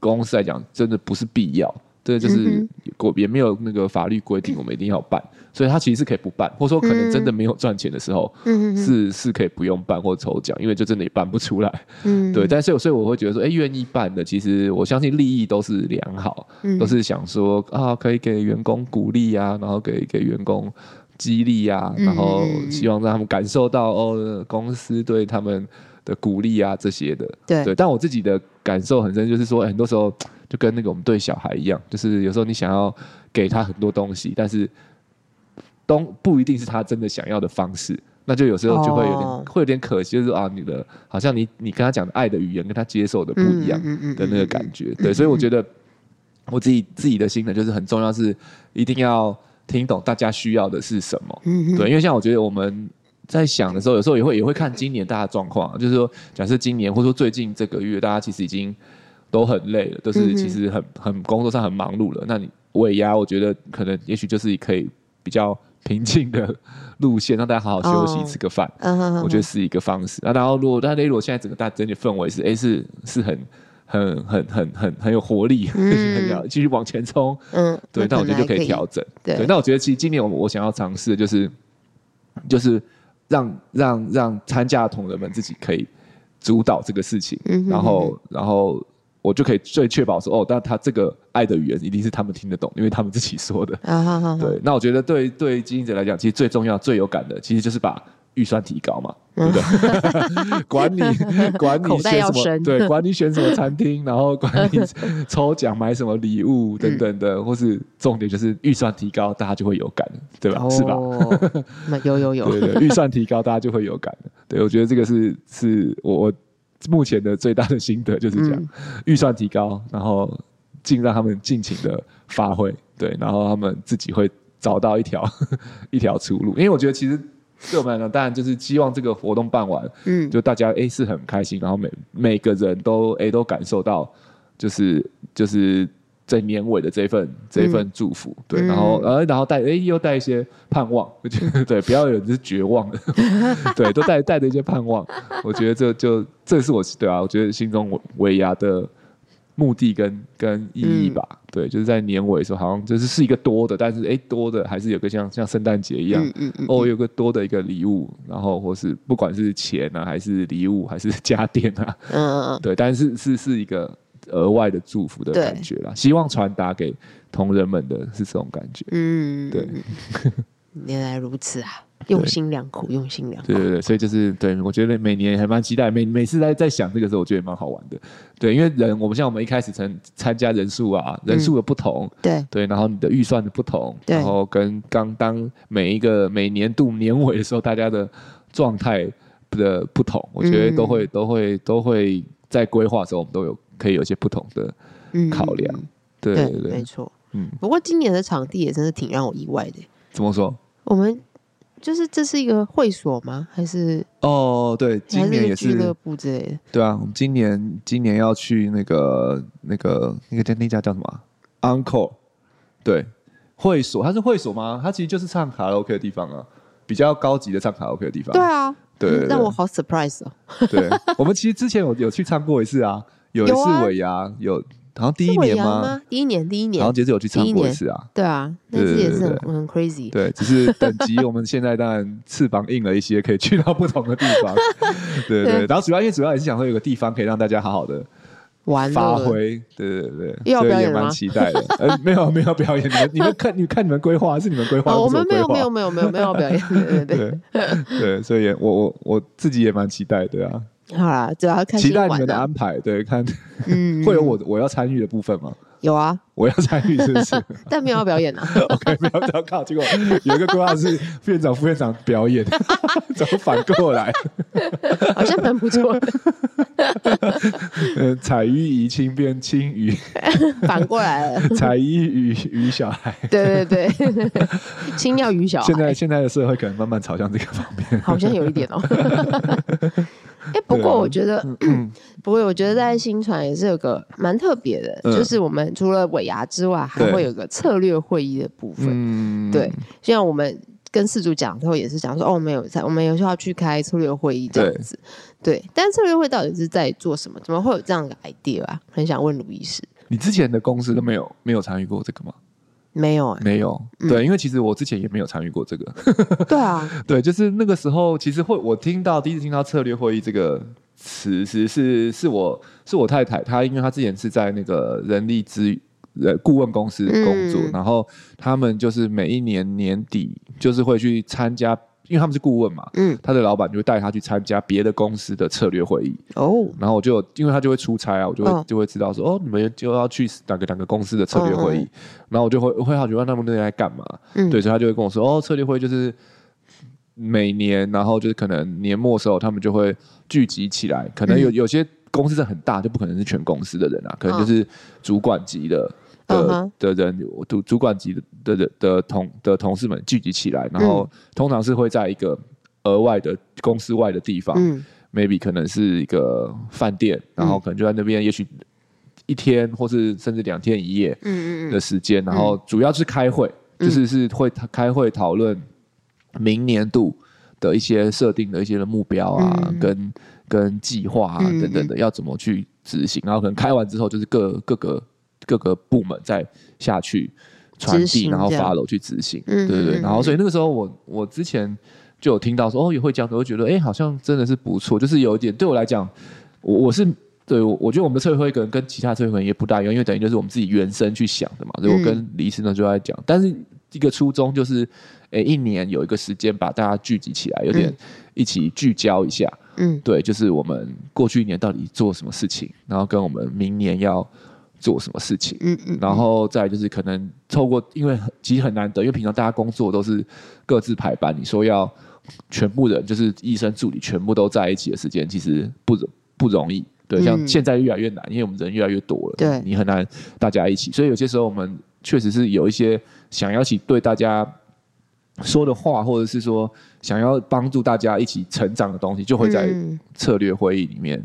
公司来讲，真的不是必要。对，就是也没有那个法律规定，我们一定要办，所以他其实是可以不办，或者说可能真的没有赚钱的时候，嗯、是是可以不用办或抽奖，因为就真的也办不出来。嗯，对，但是所以我会觉得说，哎，愿意办的，其实我相信利益都是良好，嗯、都是想说啊，可以给员工鼓励啊，然后给给员工激励啊，然后希望让他们感受到哦，公司对他们的鼓励啊这些的。对，对，但我自己的感受很深，就是说很多时候。就跟那个我们对小孩一样，就是有时候你想要给他很多东西，但是都不一定是他真的想要的方式，那就有时候就会有点、oh. 会有点可惜，就是啊，你的好像你你跟他讲的爱的语言跟他接受的不一样的那个感觉，对，所以我觉得我自己自己的心呢，就是很重要，是一定要听懂大家需要的是什么，对，因为像我觉得我们在想的时候，有时候也会也会看今年大家状况，就是说，假设今年或者说最近这个月，大家其实已经。都很累了，都是其实很很工作上很忙碌了。那你尾牙，我觉得可能也许就是可以比较平静的路线，让大家好好休息，吃个饭。我觉得是一个方式。那然后如果但如果现在整个大整体氛围是哎是是很很很很很很有活力，继续往前冲。嗯，对，那我觉得就可以调整。对，那我觉得其实今年我我想要尝试的就是就是让让让参加的同仁们自己可以主导这个事情，然后然后。我就可以最确保说，哦，但他这个爱的语言一定是他们听得懂，因为他们自己说的。啊、好好好对，那我觉得对对经营者来讲，其实最重要、最有感的，其实就是把预算提高嘛，对不对？管你 管你选什么，对，管你选什么餐厅，然后管你抽奖买什么礼物等等的，或是重点就是预算提高，大家就会有感，对吧？哦、是吧？有有有，对对，预算提高，大家就会有感。对，我觉得这个是是我我。目前的最大的心得就是这样，预、嗯、算提高，然后尽让他们尽情的发挥，对，然后他们自己会找到一条 一条出路。因为我觉得其实对我们来讲，当然就是希望这个活动办完，嗯，就大家哎是很开心，然后每每个人都哎都感受到，就是就是。在年尾的这一份这一份祝福，嗯、对，然后呃，然后带哎，又带一些盼望，对，不要有人是绝望的，对，都带带着一些盼望。我觉得这就这是我对啊，我觉得心中尾牙的目的跟跟意义吧，嗯、对，就是在年尾的时候，好像就是是一个多的，但是哎，多的还是有个像像圣诞节一样，哦，有个多的一个礼物，然后或是不管是钱啊，还是礼物，还是家电啊，嗯嗯嗯，对，但是是是一个。额外的祝福的感觉啦，希望传达给同仁们的是这种感觉。嗯，对，原来如此啊，用心良苦，用心良苦。对对对，所以就是对，我觉得每年还蛮期待，每每次在在想这个时候，我觉得蛮好玩的。对，因为人，我们像我们一开始参参加人数啊，人数的不同，嗯、对对，然后你的预算的不同，然后跟刚当每一个每年度年尾的时候，大家的状态的不同，我觉得都会、嗯、都会都会在规划的时候，我们都有。可以有些不同的考量，嗯、对对对，没错。嗯，不过今年的场地也真是挺让我意外的。怎么说？我们就是这是一个会所吗？还是？哦，对，今年也是俱乐部之类的。对啊，我们今年今年要去那个那个那个叫那家叫什么？Encore。对，会所，它是会所吗？它其实就是唱卡拉 OK 的地方啊，比较高级的唱卡拉 OK 的地方。对啊，对，让我好 surprise 哦。对，我们其实之前有有去唱过一次啊。有一次尾牙有，好像第一年吗？第一年，第一年，然后接着有去唱过一次啊。对啊，那次也是很很 crazy。对，只是等级我们现在当然翅膀硬了一些，可以去到不同的地方。对对，然后主要因为主要也是想说有个地方可以让大家好好的玩发挥，对对对，要表演蛮期待的。呃，没有没有表演，你们你们 看，你看你们规划是你们规划，我们没有没有没有没有没有表演，对对对。对，所以我我我自己也蛮期待的啊。好啦，主要看期待你们的安排，对，看会有我我要参与的部分吗？有啊，我要参与，是不是？但没有要表演啊。OK，没有要靠。结果有一个规划是副院长、副院长表演，怎么反过来？好像蛮不错的。彩衣怡亲变青鱼，反过来了。彩衣鱼鱼小孩。对对对，青要鱼小孩。现在现在的社会可能慢慢朝向这个方面，好像有一点哦。哎，不过我觉得，不过我觉得在新传也是有个蛮特别的，就是我们除了尾牙之外，还会有个策略会议的部分。对，像我们跟饲主讲之后，也是讲说，哦，我们有在，我们有需要去开策略会议这样子。对，但策略会到底是在做什么？怎么会有这样的 idea 啊？很想问卢医师，你之前的公司都没有没有参与过这个吗？没有、欸，没有，对，嗯、因为其实我之前也没有参与过这个。对啊，对，就是那个时候，其实会我听到第一次听到策略会议这个词，其实是是我是我太太，她因为她之前是在那个人力资呃顾问公司工作，嗯、然后他们就是每一年年底就是会去参加。因为他们是顾问嘛，嗯，他的老板就会带他去参加别的公司的策略会议。哦，然后我就因为他就会出差啊，我就会、哦、就会知道说哦，你们就要去哪个哪个公司的策略会议，哦、然后我就会会好奇问他们那边在干嘛，嗯，对，所以他就会跟我说哦，策略会就是每年，然后就是可能年末的时候他们就会聚集起来，可能有、嗯、有些公司是很大，就不可能是全公司的人啊，可能就是主管级的。的的人，主主管级的的的的同的同事们聚集起来，然后通常是会在一个额外的公司外的地方，嗯，maybe 可能是一个饭店，然后可能就在那边，也许一天或是甚至两天一夜，的时间，然后主要是开会，就是是会开会讨论明年度的一些设定的一些的目标啊，跟跟计划啊等等的要怎么去执行，然后可能开完之后就是各各个。各个部门再下去传递，然后 follow 去执行，对对对。然后所以那个时候我我之前就有听到说哦也会这样子，我觉得哎好像真的是不错，就是有一点对我来讲，我我是对我我觉得我们的策略会可能跟其他策略会也不大一样，因为等于就是我们自己原生去想的嘛。所以我跟李医师呢就在讲，但是一个初衷就是哎一年有一个时间把大家聚集起来，有点一起聚焦一下，嗯，对，就是我们过去一年到底做什么事情，然后跟我们明年要。做什么事情？嗯嗯，然后再就是可能透过，因为其实很难得，因为平常大家工作都是各自排班，你说要全部人就是医生助理全部都在一起的时间，其实不不容易。对，像现在越来越难，因为我们人越来越多了，对，你很难大家一起。所以有些时候我们确实是有一些想要一起对大家说的话，或者是说想要帮助大家一起成长的东西，就会在策略会议里面。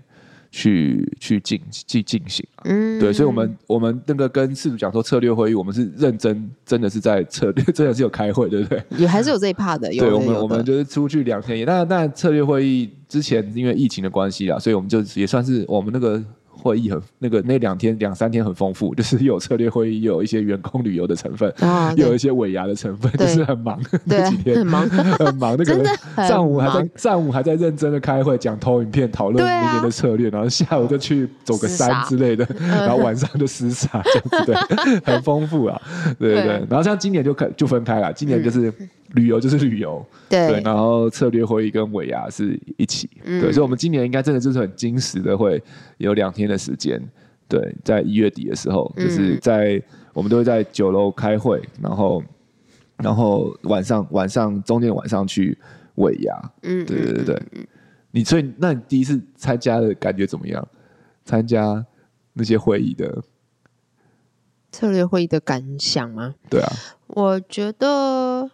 去去进去进行，嗯，对，所以，我们我们那个跟事主讲说策略会议，我们是认真，真的是在策略，真的是有开会，对不对？也还是有这一 part 的，有对，我们我们就是出去两天也，但但策略会议之前因为疫情的关系啦，所以我们就也算是我们那个。会议很那个那两天两三天很丰富，就是有策略会议，有一些员工旅游的成分，又有一些尾牙的成分，就是很忙。那几天很忙很忙，那个上午还在上午还在认真的开会讲投影片，讨论明年的策略，然后下午就去走个山之类的，然后晚上就厮杀这样子，对，很丰富啊，对对对。然后像今年就可就分开了，今年就是。旅游就是旅游，对，对，然后策略会议跟尾牙是一起，嗯、对，所以，我们今年应该真的就是很精实的，会有两天的时间，对，在一月底的时候，嗯、就是在我们都会在酒楼开会，然后，然后晚上晚上中间晚上去尾牙，嗯，对对对对，你所以那你第一次参加的感觉怎么样？参加那些会议的？策略会议的感想吗？对啊，我觉得。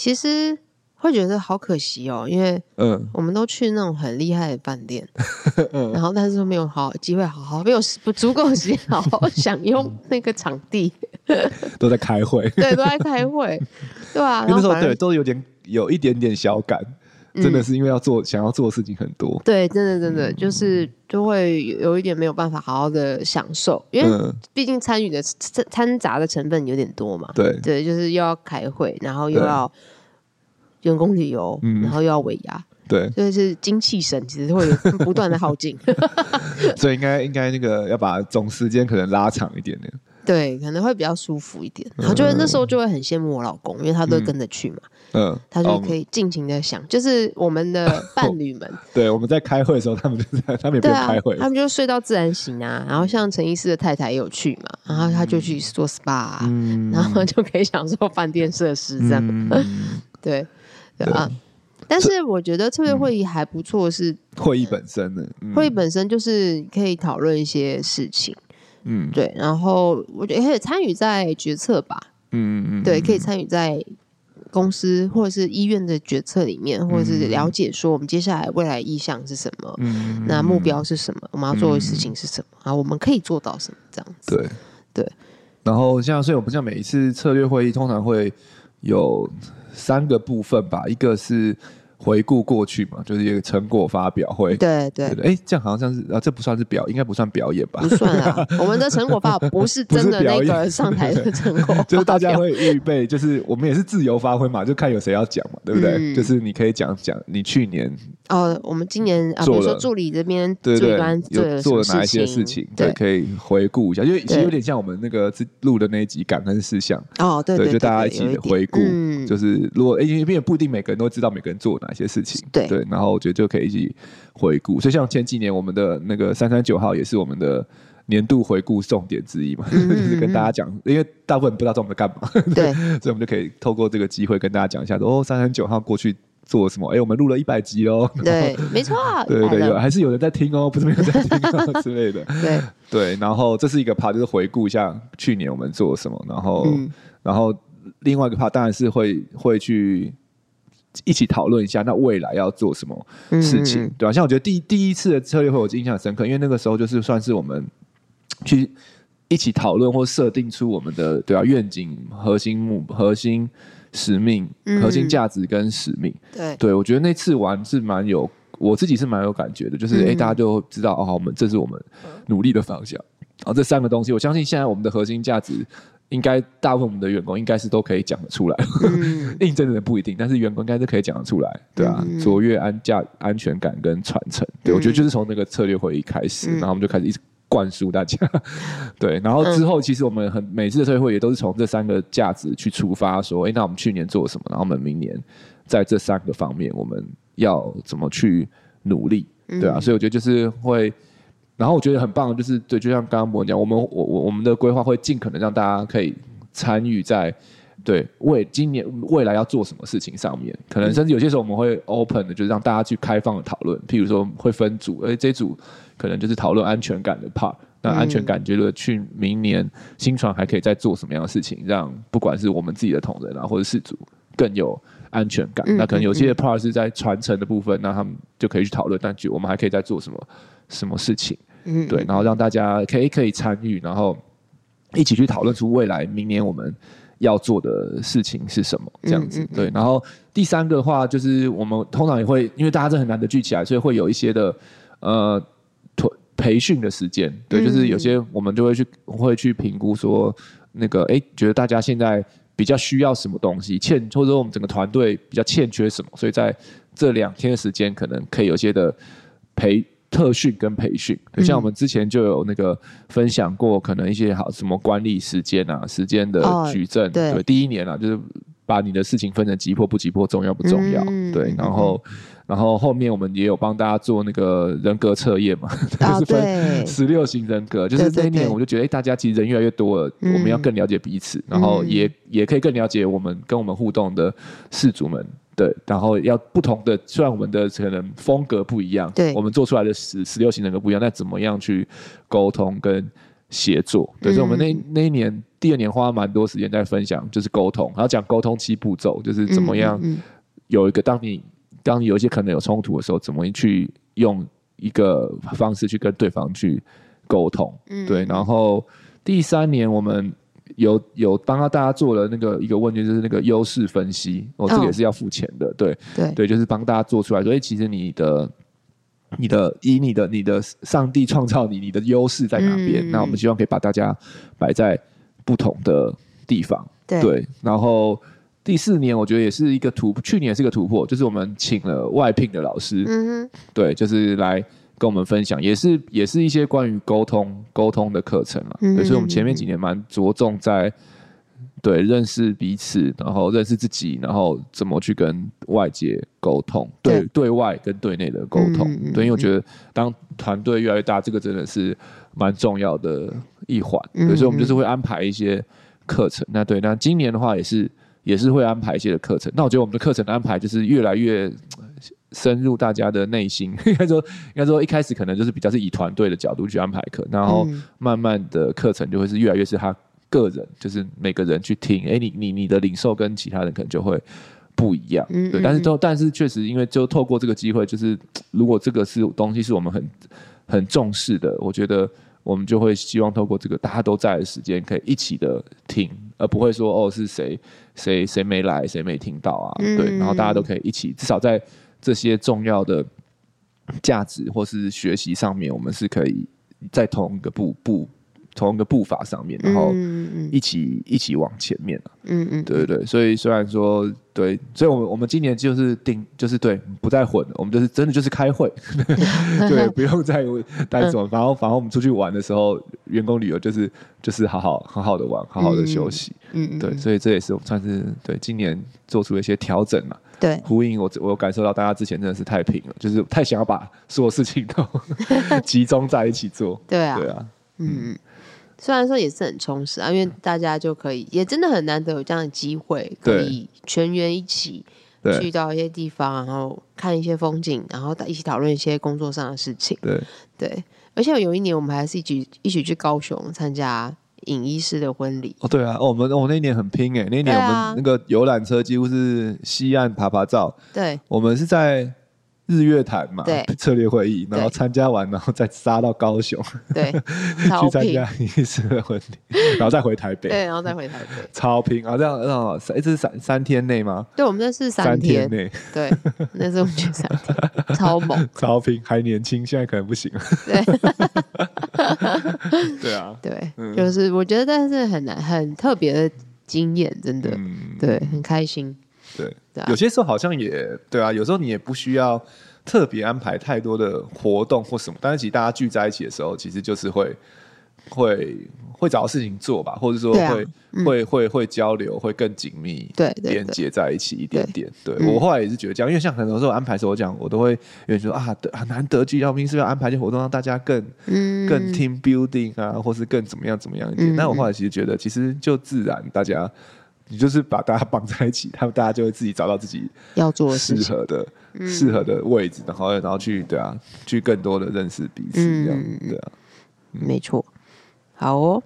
其实会觉得好可惜哦，因为嗯，我们都去那种很厉害的饭店，嗯，然后但是都没有好机会，好好没有不足够时间好好 享用那个场地，都在开会，对，都在开会，对啊，那时候对都有点有一点点小感，真的是因为要做想要做的事情很多，对，真的真的就是就会有一点没有办法好好的享受，因为毕竟参与的掺掺杂的成分有点多嘛，对。对，就是又要开会，然后又要。员工旅游，然后又要尾牙，对，所以是精气神其实会不断的耗尽，所以应该应该那个要把总时间可能拉长一点点。对，可能会比较舒服一点。然后就会那时候就会很羡慕我老公，因为他都会跟着去嘛。嗯，他就可以尽情的想，就是我们的 伴侣们。对，我们在开会的时候，他们就在，他们也不用开会，他们就睡到自然醒啊。然后像陈医师的太太也有去嘛，然后他就去做 SPA，然后就可以享受饭店设施这样。对，对啊。但是我觉得策略会议还不错，是会议本身的，会议本身就是可以讨论一些事情。嗯，对，然后我觉得可以参与在决策吧，嗯嗯嗯，对，可以参与在公司或者是医院的决策里面，或者是了解说我们接下来未来意向是什么，嗯，那目标是什么，我们要做的事情是什么，啊，我们可以做到什么这样子，对。对。然后像所以我们像每一次策略会议，通常会有三个部分吧，一个是。回顾过去嘛，就是一个成果发表会。对对。对，哎，这样好像像是啊，这不算是表，应该不算表演吧？不算啊，我们的成果发表不是真的那个上台的成果，就是大家会预备，就是我们也是自由发挥嘛，就看有谁要讲嘛，对不对？就是你可以讲讲你去年哦，我们今年啊，比如说助理这边对对有做了哪一些事情，对，可以回顾一下，因为其实有点像我们那个录的那一集感恩事项。哦，对对，就大家一起回顾，就是如果哎，因为不一定每个人都知道每个人做哪些事情，对。对，然后我觉得就可以一起回顾，所以像前几年我们的那个三三九号也是我们的年度回顾重点之一嘛，嗯嗯嗯 就是跟大家讲，因为大部分人不知道这我们在干嘛，对，所以我们就可以透过这个机会跟大家讲一下，说哦，三三九号过去做什么？哎，我们录了一百集哦，对，没错，对 对对，有还是有人在听哦，不是没有在听哦之类的，对。对，然后这是一个 part，就是回顾一下去年我们做了什么，然后、嗯、然后另外一个 part 当然是会会去。一起讨论一下，那未来要做什么事情，嗯、对吧？像我觉得第第一次的策略会，我印象深刻，因为那个时候就是算是我们去一起讨论或设定出我们的对啊愿景、核心目、核心使命、核心价值跟使命。对，对我觉得那次玩是蛮有，我自己是蛮有感觉的，就是哎、大家就知道哦，我们这是我们努力的方向。然后这三个东西，我相信现在我们的核心价值。应该大部分我们的员工应该是都可以讲得出来，嗯、应征的人不一定，但是员工应该是可以讲得出来，对啊，卓越安价安全感跟传承，对、嗯、我觉得就是从那个策略会议开始，嗯、然后我们就开始一直灌输大家，对，然后之后其实我们很每次的策略会议都是从这三个价值去出发，说，哎，那我们去年做了什么，然后我们明年在这三个方面我们要怎么去努力，对啊，所以我觉得就是会。然后我觉得很棒，就是对，就像刚刚我讲，我们我我我们的规划会尽可能让大家可以参与在对为今年未来要做什么事情上面，可能甚至有些时候我们会 open 的，就是让大家去开放的讨论，譬如说会分组，哎，这组可能就是讨论安全感的 part，那安全感觉得去明年新船还可以再做什么样的事情，让不管是我们自己的同仁啊，或者是组更有安全感。那可能有些 part 是在传承的部分，那他们就可以去讨论，但就我们还可以再做什么什么事情。嗯，对，然后让大家可以可以参与，然后一起去讨论出未来明年我们要做的事情是什么，这样子。对，然后第三个的话就是我们通常也会，因为大家这很难的聚起来，所以会有一些的呃培训的时间。对，就是有些我们就会去会去评估说，那个哎，觉得大家现在比较需要什么东西，欠或者说我们整个团队比较欠缺什么，所以在这两天的时间，可能可以有些的培。特训跟培训，像我们之前就有那个分享过，可能一些好什么管理时间啊，时间的矩阵，哦、对，对，第一年啊，就是把你的事情分成急迫不急迫，重要不重要，嗯、对，然后，嗯、然后后面我们也有帮大家做那个人格测验嘛，哦、就是分十六型人格，就是那一年我就觉得，哎，大家其实人越来越多了，嗯、我们要更了解彼此，然后也、嗯、也可以更了解我们跟我们互动的事主们。对，然后要不同的，虽然我们的可能风格不一样，对，我们做出来的十十六型人格不一样，那怎么样去沟通跟协作？对，所以我们那那一年第二年花蛮多时间在分享，就是沟通，然后讲沟通七步骤，就是怎么样有一个当你当你有一些可能有冲突的时候，怎么去用一个方式去跟对方去沟通？对，然后第三年我们。有有帮他大家做了那个一个问卷，就是那个优势分析，哦，这个也是要付钱的，哦、对对对，就是帮大家做出来，所以其实你的你的以你的你的上帝创造你，你的优势在哪边？嗯、那我们希望可以把大家摆在不同的地方，对，对。然后第四年我觉得也是一个突，去年也是一个突破，就是我们请了外聘的老师，嗯，对，就是来跟我们分享，也是也是一些关于沟通沟通的课程嘛，所以我们前面几年蛮着重在。对，认识彼此，然后认识自己，然后怎么去跟外界沟通，对，对，对外跟对内的沟通。嗯、对，因为我觉得当团队越来越大，这个真的是蛮重要的一环。所以我们就是会安排一些课程。那对，那今年的话也是也是会安排一些的课程。那我觉得我们的课程的安排就是越来越 深入大家的内心。应该说，应该说一开始可能就是比较是以团队的角度去安排课，然后慢慢的课程就会是越来越是他。个人就是每个人去听，哎、欸，你你你的领受跟其他人可能就会不一样，嗯对。但是都但是确实，因为就透过这个机会，就是如果这个是东西是我们很很重视的，我觉得我们就会希望透过这个大家都在的时间，可以一起的听，而不会说哦是谁谁谁没来，谁没听到啊，对。然后大家都可以一起，至少在这些重要的价值或是学习上面，我们是可以在同一个步步。同一个步伐上面，然后一起、嗯、一起往前面嗯嗯，对对对。所以虽然说对，所以我们我们今年就是定，就是对，不再混了。我们就是真的就是开会，对，不用再带什么。然后反正我们出去玩的时候，员工旅游就是就是好好好好的玩，好好的休息。嗯，对。所以这也是我们算是对今年做出了一些调整嘛。对，呼应我我感受到大家之前真的是太平了，就是太想要把所有事情都 集中在一起做。对啊，对啊，嗯。虽然说也是很充实啊，因为大家就可以，也真的很难得有这样的机会，可以全员一起去到一些地方，然后看一些风景，然后一起讨论一些工作上的事情。对对，而且有一年我们还是一起一起去高雄参加尹医师的婚礼。哦，对啊，哦、我们我、哦、那一年很拼哎，那一年我们那个游览车几乎是西岸爬爬照。对，我们是在。日月潭嘛，对，策略会议，然后参加完，然后再杀到高雄，对，去参加一次的婚礼，然后再回台北，对，然后再回台北，超拼啊！这样，这样，三，这是三三天内吗？对，我们那是三天。内，对，那是我们去三天，超猛，超拼，还年轻，现在可能不行了，对，对啊，对，就是我觉得，但是很难，很特别的经验，真的，对，很开心。对，有些时候好像也对啊，有时候你也不需要特别安排太多的活动或什么，但是其实大家聚在一起的时候，其实就是会会会找到事情做吧，或者说会、啊嗯、会会会交流，会更紧密，对，连接在一起一点点。对，我后来也是觉得这样，因为像很多时候安排的时候，我讲我都会有人说啊，很难得聚要兵，是不是要安排一些活动让大家更、嗯、更 team building 啊，或是更怎么样怎么样一点？那、嗯、我后来其实觉得，其实就自然大家。你就是把大家绑在一起，他们大家就会自己找到自己要做适合的、适合的位置，然后然后去对啊，去更多的认识彼此，这样对啊，没错。好哦，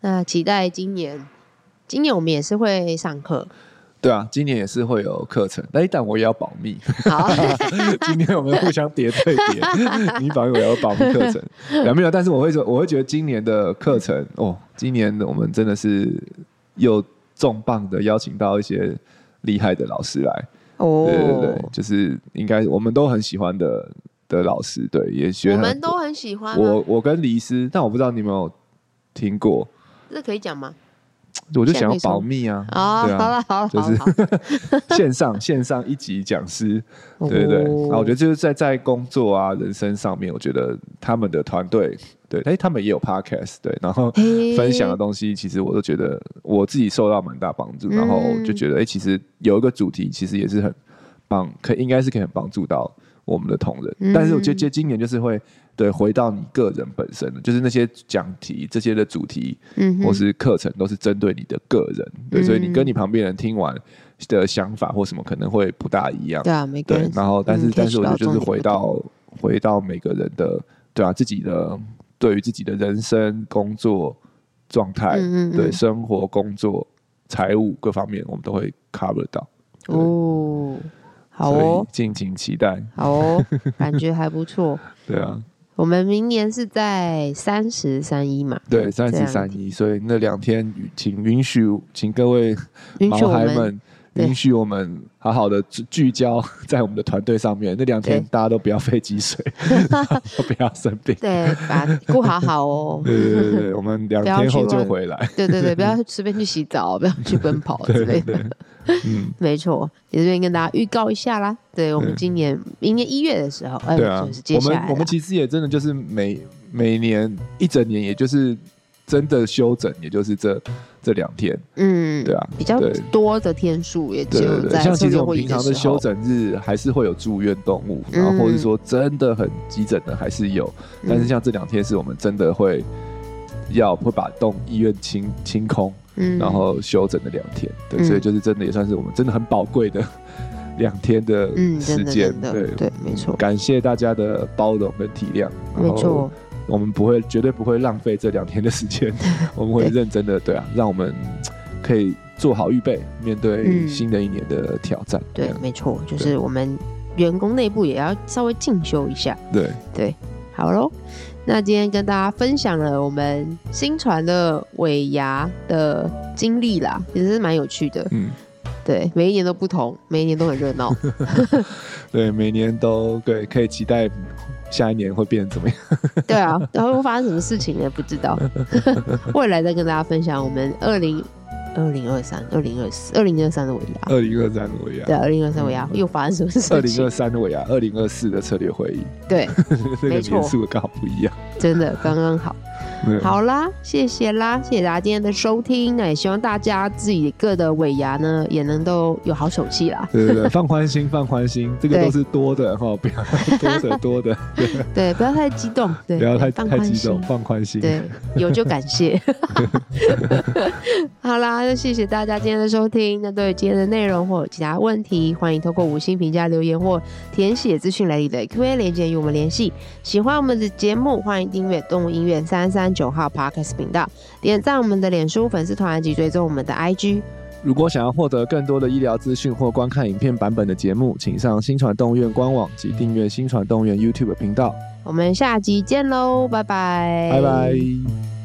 那期待今年，今年我们也是会上课，对啊，今年也是会有课程，但一旦我也要保密。好，今天我们互相叠对叠，你保密，我要保密课程，有没有？但是我会说，我会觉得今年的课程哦，今年我们真的是有。重磅的邀请到一些厉害的老师来，哦，对对对，就是应该我们都很喜欢的的老师，对，也学我们都很喜欢。我我跟黎师，但我不知道你有没有听过，这可以讲吗？我就想要保密啊！啊，好了好了，就是线上线上一级讲师，对对对。然后我觉得就是在在工作啊、人生上面，我觉得他们的团队，对，哎，他们也有 podcast，对，然后分享的东西，其实我都觉得我自己受到蛮大帮助。然后就觉得，哎，其实有一个主题，其实也是很帮，可应该是可以很帮助到我们的同仁。但是我觉得今年就是会。对，回到你个人本身的，就是那些讲题这些的主题，嗯，或是课程，都是针对你的个人。对，嗯、所以你跟你旁边人听完的想法或什么可能会不大一样。对啊，每个人。然后，但是，嗯、但是，我觉得就是回到回到每个人的，对啊，自己的对于自己的人生、工作状态，对生活、工作、财务各方面，我们都会 cover 到。哦，好哦，敬请期待。好哦，感觉还不错。对啊。我们明年是在三十三一嘛？对，三十三一，所以那两天，请允许，请各位毛孩们允许我们好好的聚焦 在我们的团队上面。那两天大家都不要费积水，都不要生病，对，把顾好好哦。对对对对，我们两天后就回来。对对对，不要随便去洗澡，不要去奔跑之类的。嗯，没错，也这边跟大家预告一下啦。对，我们今年明年一月的时候，哎对啊，我们我们其实也真的就是每每年一整年，也就是真的休整，也就是这这两天。嗯，对啊，比较多的天数也只有在。像其实我们平常的休整日还是会有住院动物，然后或者说真的很急诊的还是有，但是像这两天是我们真的会要会把动医院清清空。嗯，然后休整了两天，对，所以就是真的也算是我们真的很宝贵的 两天的时间，对对，没错。感谢大家的包容跟体谅，没错，我们不会绝对不会浪费这两天的时间，我们会认真的，对啊，让我们可以做好预备，面对新的一年的挑战。对，没错，就是我们员工内部也要稍微进修一下。对。对，好喽。那今天跟大家分享了我们新传的尾牙的经历啦，其实是蛮有趣的。嗯，对，每一年都不同，每一年都很热闹。对，每年都对，可以期待下一年会变成怎么样？对啊，然后会发生什么事情也不知道。未来再跟大家分享我们二零。二零二三、二零二四、二零二三的尾牙，二零二三的尾牙，对，二零二三尾牙又发生什么事情？二零二三的尾牙，二零二四的策略会议，对，没错，年数刚好不一样，真的刚刚好。好啦，谢谢啦，谢谢大家今天的收听。那也希望大家自己各的尾牙呢，也能都有好手气啦。对对对，放宽心，放宽心，这个都是多的哈，不要多的 多的。对，不要太激动，对，不要太太激动，放宽心。对，有就感谢。好啦，那谢谢大家今天的收听。那对于今天的内容或有其他问题，欢迎透过五星评价留言或填写资讯来里的 Q&A 连接与我们联系。喜欢我们的节目，欢迎订阅动物音乐三三九号 Podcast 频道，点赞我们的脸书粉丝团及追踪我们的 IG。如果想要获得更多的医疗资讯或观看影片版本的节目，请上新传动物医院官网及订阅新传动物医院 YouTube 频道。我们下集见喽，拜拜，拜拜。